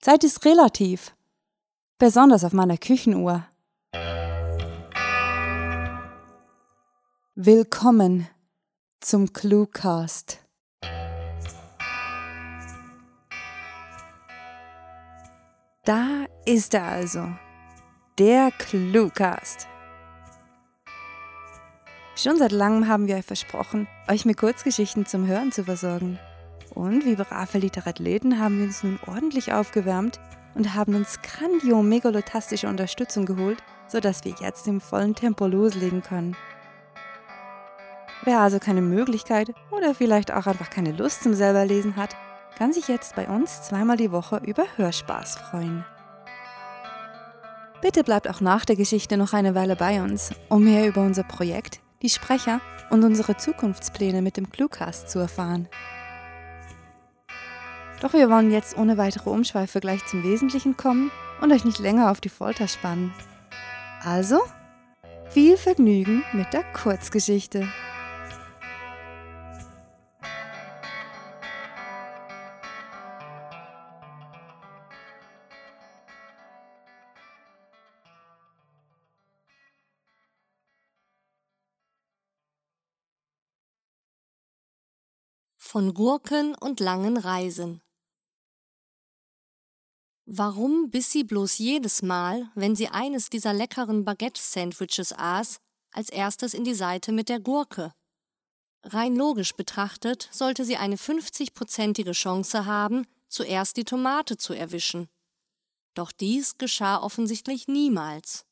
Zeit ist relativ. Besonders auf meiner Küchenuhr. Willkommen zum Cluecast. Da ist er also, der Cluecast. Schon seit langem haben wir euch versprochen, euch mit Kurzgeschichten zum Hören zu versorgen. Und wie brave Literathleten haben wir uns nun ordentlich aufgewärmt und haben uns grandio-megalotastische Unterstützung geholt, sodass wir jetzt im vollen Tempo loslegen können. Wer also keine Möglichkeit oder vielleicht auch einfach keine Lust zum selberlesen hat, kann sich jetzt bei uns zweimal die Woche über Hörspaß freuen. Bitte bleibt auch nach der Geschichte noch eine Weile bei uns, um mehr über unser Projekt, die Sprecher und unsere Zukunftspläne mit dem Cluecast zu erfahren. Doch wir wollen jetzt ohne weitere Umschweife gleich zum Wesentlichen kommen und euch nicht länger auf die Folter spannen. Also, viel Vergnügen mit der Kurzgeschichte. Von Gurken und langen Reisen. Warum biss sie bloß jedes Mal, wenn sie eines dieser leckeren Baguette-Sandwiches aß, als erstes in die Seite mit der Gurke? Rein logisch betrachtet sollte sie eine 50-prozentige Chance haben, zuerst die Tomate zu erwischen. Doch dies geschah offensichtlich niemals.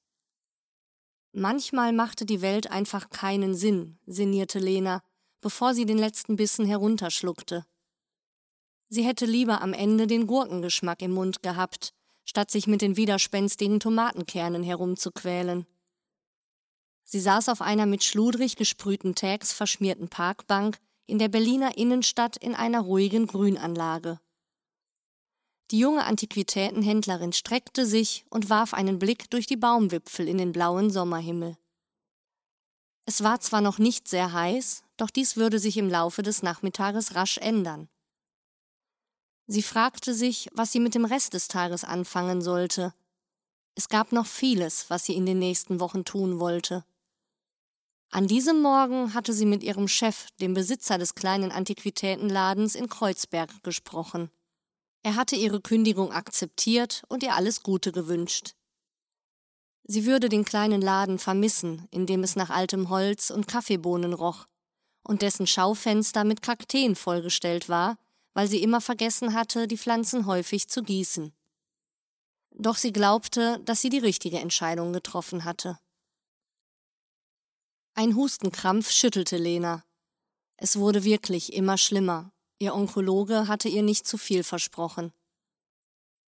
Manchmal machte die Welt einfach keinen Sinn, sinnierte Lena, bevor sie den letzten Bissen herunterschluckte. Sie hätte lieber am Ende den Gurkengeschmack im Mund gehabt, statt sich mit den widerspenstigen Tomatenkernen herumzuquälen. Sie saß auf einer mit schludrig gesprühten Tags verschmierten Parkbank in der Berliner Innenstadt in einer ruhigen Grünanlage. Die junge Antiquitätenhändlerin streckte sich und warf einen Blick durch die Baumwipfel in den blauen Sommerhimmel. Es war zwar noch nicht sehr heiß, doch dies würde sich im Laufe des Nachmittages rasch ändern. Sie fragte sich, was sie mit dem Rest des Tages anfangen sollte. Es gab noch vieles, was sie in den nächsten Wochen tun wollte. An diesem Morgen hatte sie mit ihrem Chef, dem Besitzer des kleinen Antiquitätenladens in Kreuzberg, gesprochen. Er hatte ihre Kündigung akzeptiert und ihr alles Gute gewünscht. Sie würde den kleinen Laden vermissen, in dem es nach altem Holz und Kaffeebohnen roch, und dessen Schaufenster mit Kakteen vollgestellt war, weil sie immer vergessen hatte, die Pflanzen häufig zu gießen. Doch sie glaubte, dass sie die richtige Entscheidung getroffen hatte. Ein Hustenkrampf schüttelte Lena. Es wurde wirklich immer schlimmer. Ihr Onkologe hatte ihr nicht zu viel versprochen.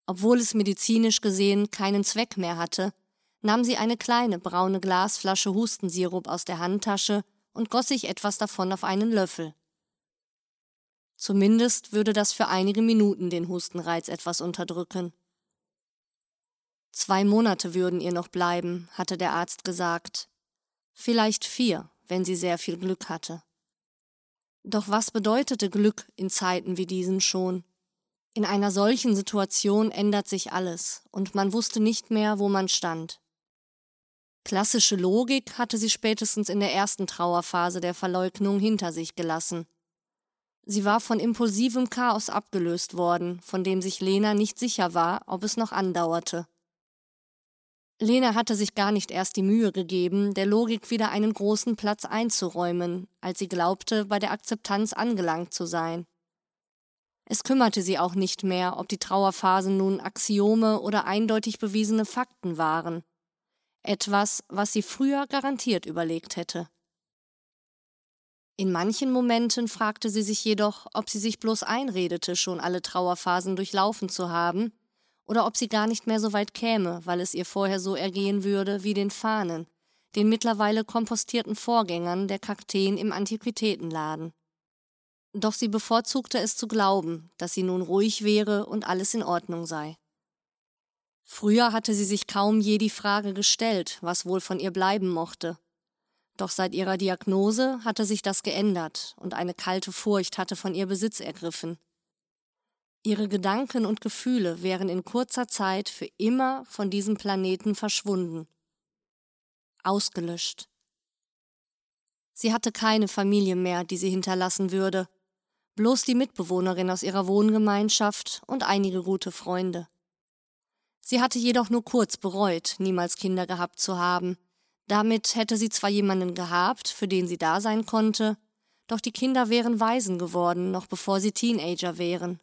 Obwohl es medizinisch gesehen keinen Zweck mehr hatte, nahm sie eine kleine braune Glasflasche Hustensirup aus der Handtasche und goss sich etwas davon auf einen Löffel. Zumindest würde das für einige Minuten den Hustenreiz etwas unterdrücken. Zwei Monate würden ihr noch bleiben, hatte der Arzt gesagt. Vielleicht vier, wenn sie sehr viel Glück hatte. Doch was bedeutete Glück in Zeiten wie diesen schon? In einer solchen Situation ändert sich alles, und man wusste nicht mehr, wo man stand. Klassische Logik hatte sie spätestens in der ersten Trauerphase der Verleugnung hinter sich gelassen. Sie war von impulsivem Chaos abgelöst worden, von dem sich Lena nicht sicher war, ob es noch andauerte. Lena hatte sich gar nicht erst die Mühe gegeben, der Logik wieder einen großen Platz einzuräumen, als sie glaubte, bei der Akzeptanz angelangt zu sein. Es kümmerte sie auch nicht mehr, ob die Trauerphasen nun Axiome oder eindeutig bewiesene Fakten waren etwas, was sie früher garantiert überlegt hätte. In manchen Momenten fragte sie sich jedoch, ob sie sich bloß einredete, schon alle Trauerphasen durchlaufen zu haben, oder ob sie gar nicht mehr so weit käme, weil es ihr vorher so ergehen würde wie den Fahnen, den mittlerweile kompostierten Vorgängern der Kakteen im Antiquitätenladen. Doch sie bevorzugte es zu glauben, dass sie nun ruhig wäre und alles in Ordnung sei. Früher hatte sie sich kaum je die Frage gestellt, was wohl von ihr bleiben mochte. Doch seit ihrer Diagnose hatte sich das geändert und eine kalte Furcht hatte von ihr Besitz ergriffen. Ihre Gedanken und Gefühle wären in kurzer Zeit für immer von diesem Planeten verschwunden. Ausgelöscht. Sie hatte keine Familie mehr, die sie hinterlassen würde, bloß die Mitbewohnerin aus ihrer Wohngemeinschaft und einige gute Freunde. Sie hatte jedoch nur kurz bereut, niemals Kinder gehabt zu haben. Damit hätte sie zwar jemanden gehabt, für den sie da sein konnte, doch die Kinder wären Waisen geworden, noch bevor sie Teenager wären.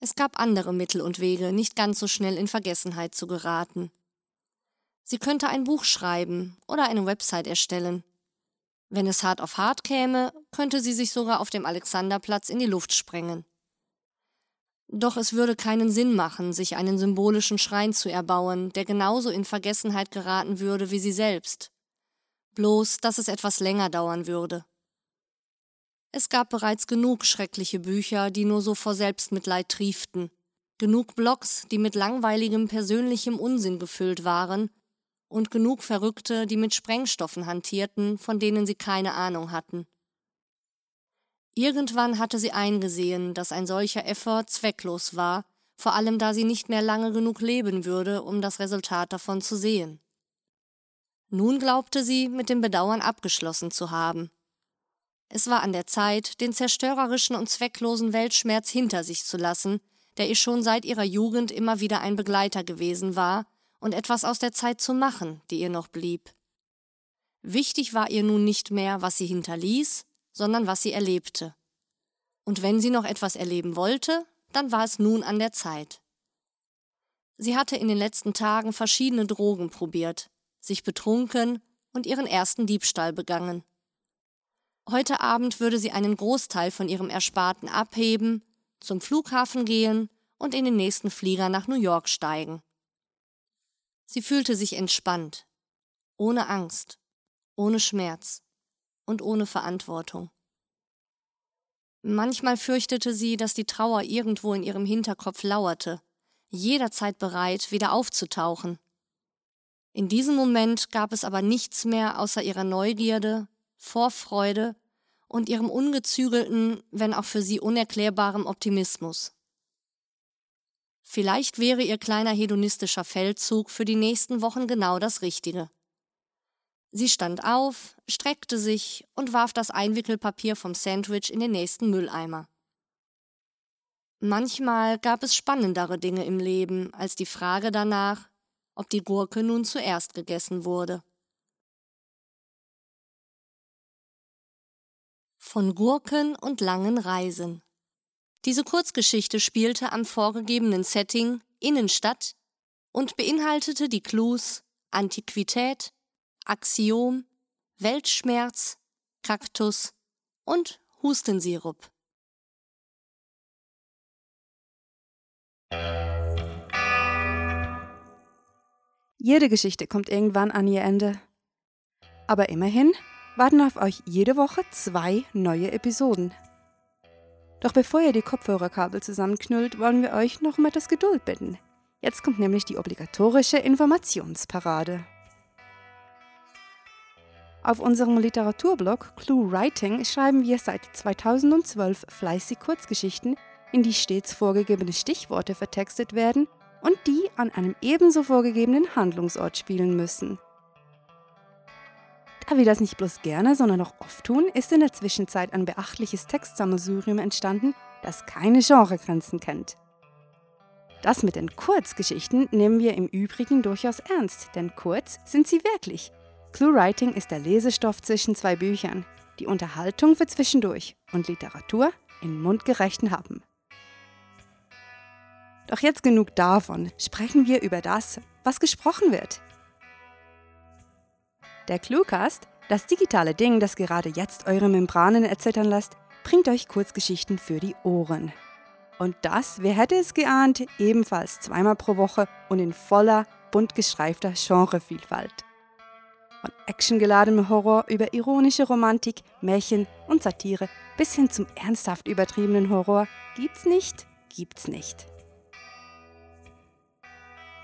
Es gab andere Mittel und Wege, nicht ganz so schnell in Vergessenheit zu geraten. Sie könnte ein Buch schreiben oder eine Website erstellen. Wenn es hart auf hart käme, könnte sie sich sogar auf dem Alexanderplatz in die Luft sprengen. Doch es würde keinen Sinn machen, sich einen symbolischen Schrein zu erbauen, der genauso in Vergessenheit geraten würde wie sie selbst. Bloß, dass es etwas länger dauern würde. Es gab bereits genug schreckliche Bücher, die nur so vor Selbstmitleid trieften, genug Blogs, die mit langweiligem persönlichem Unsinn gefüllt waren, und genug Verrückte, die mit Sprengstoffen hantierten, von denen sie keine Ahnung hatten. Irgendwann hatte sie eingesehen, dass ein solcher Effort zwecklos war, vor allem da sie nicht mehr lange genug leben würde, um das Resultat davon zu sehen. Nun glaubte sie, mit dem Bedauern abgeschlossen zu haben. Es war an der Zeit, den zerstörerischen und zwecklosen Weltschmerz hinter sich zu lassen, der ihr schon seit ihrer Jugend immer wieder ein Begleiter gewesen war, und etwas aus der Zeit zu machen, die ihr noch blieb. Wichtig war ihr nun nicht mehr, was sie hinterließ, sondern was sie erlebte. Und wenn sie noch etwas erleben wollte, dann war es nun an der Zeit. Sie hatte in den letzten Tagen verschiedene Drogen probiert, sich betrunken und ihren ersten Diebstahl begangen. Heute Abend würde sie einen Großteil von ihrem Ersparten abheben, zum Flughafen gehen und in den nächsten Flieger nach New York steigen. Sie fühlte sich entspannt, ohne Angst, ohne Schmerz und ohne Verantwortung. Manchmal fürchtete sie, dass die Trauer irgendwo in ihrem Hinterkopf lauerte, jederzeit bereit, wieder aufzutauchen. In diesem Moment gab es aber nichts mehr außer ihrer Neugierde Vorfreude und ihrem ungezügelten, wenn auch für sie unerklärbarem Optimismus. Vielleicht wäre ihr kleiner hedonistischer Feldzug für die nächsten Wochen genau das Richtige. Sie stand auf, streckte sich und warf das Einwickelpapier vom Sandwich in den nächsten Mülleimer. Manchmal gab es spannendere Dinge im Leben als die Frage danach, ob die Gurke nun zuerst gegessen wurde. von Gurken und langen Reisen. Diese Kurzgeschichte spielte am vorgegebenen Setting Innenstadt und beinhaltete die Clues Antiquität, Axiom, Weltschmerz, Kaktus und Hustensirup. Jede Geschichte kommt irgendwann an ihr Ende. Aber immerhin warten auf euch jede Woche zwei neue Episoden. Doch bevor ihr die Kopfhörerkabel zusammenknüllt, wollen wir euch noch um etwas Geduld bitten. Jetzt kommt nämlich die obligatorische Informationsparade. Auf unserem Literaturblog Clue Writing schreiben wir seit 2012 fleißig Kurzgeschichten, in die stets vorgegebene Stichworte vertextet werden und die an einem ebenso vorgegebenen Handlungsort spielen müssen. Da wir das nicht bloß gerne, sondern auch oft tun, ist in der Zwischenzeit ein beachtliches Textsammelsurium entstanden, das keine Genregrenzen kennt. Das mit den Kurzgeschichten nehmen wir im Übrigen durchaus ernst, denn kurz sind sie wirklich. Clue Writing ist der Lesestoff zwischen zwei Büchern, die Unterhaltung für zwischendurch und Literatur in mundgerechten Happen. Doch jetzt genug davon, sprechen wir über das, was gesprochen wird. Der Cluecast, das digitale Ding, das gerade jetzt eure Membranen erzittern lässt, bringt euch Kurzgeschichten für die Ohren. Und das, wer hätte es geahnt, ebenfalls zweimal pro Woche und in voller, bunt gestreifter Genrevielfalt. Von actiongeladenem Horror über ironische Romantik, Märchen und Satire bis hin zum ernsthaft übertriebenen Horror gibt's nicht, gibt's nicht.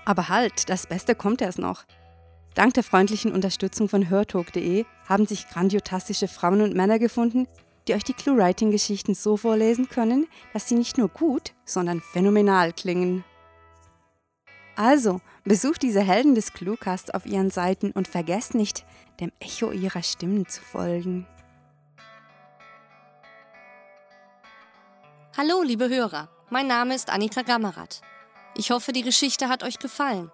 Aber halt, das Beste kommt erst noch. Dank der freundlichen Unterstützung von hörtalk.de haben sich grandiotastische Frauen und Männer gefunden, die euch die Clue-Writing-Geschichten so vorlesen können, dass sie nicht nur gut, sondern phänomenal klingen. Also, besucht diese Helden des Cluecasts auf ihren Seiten und vergesst nicht, dem Echo ihrer Stimmen zu folgen. Hallo, liebe Hörer, mein Name ist Annika Gammerath. Ich hoffe, die Geschichte hat euch gefallen.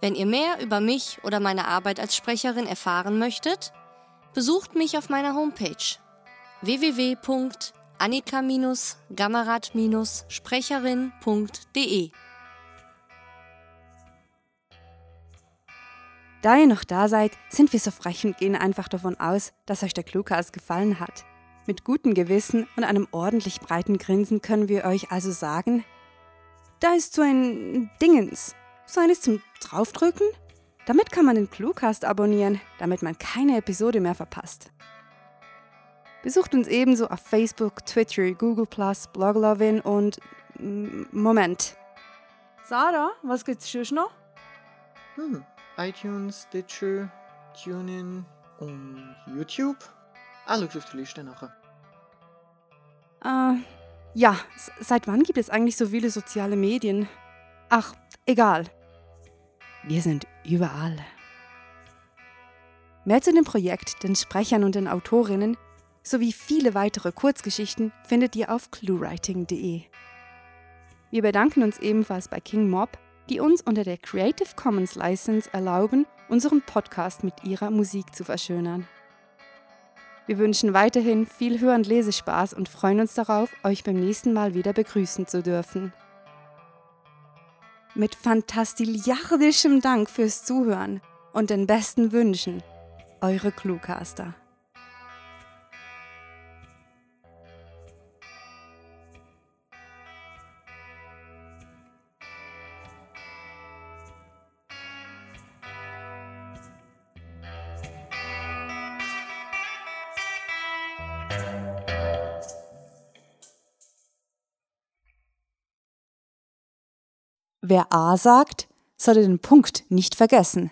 Wenn ihr mehr über mich oder meine Arbeit als Sprecherin erfahren möchtet, besucht mich auf meiner Homepage www.annika-gammerath-sprecherin.de. Da ihr noch da seid, sind wir so frech und gehen einfach davon aus, dass euch der Cluecast gefallen hat. Mit gutem Gewissen und einem ordentlich breiten Grinsen können wir euch also sagen, da ist so ein Dingens, so eines zum Draufdrücken. Damit kann man den Cluecast abonnieren, damit man keine Episode mehr verpasst. Besucht uns ebenso auf Facebook, Twitter, Google+, Bloglovin und... Moment. Sarah, was gibt's schon noch? Hm, iTunes, Stitcher, TuneIn und YouTube. Schau auf die Liste nachher. Äh, ja, seit wann gibt es eigentlich so viele soziale Medien? Ach, egal. Wir sind überall. Mehr zu dem Projekt, den Sprechern und den Autorinnen sowie viele weitere Kurzgeschichten findet ihr auf cluewriting.de. Wir bedanken uns ebenfalls bei King Mob die uns unter der Creative Commons License erlauben, unseren Podcast mit ihrer Musik zu verschönern. Wir wünschen weiterhin viel Hör- und Lesespaß und freuen uns darauf, euch beim nächsten Mal wieder begrüßen zu dürfen. Mit fantastiliardischem Dank fürs Zuhören und den besten Wünschen, eure Cluecaster. Wer A sagt, sollte den Punkt nicht vergessen.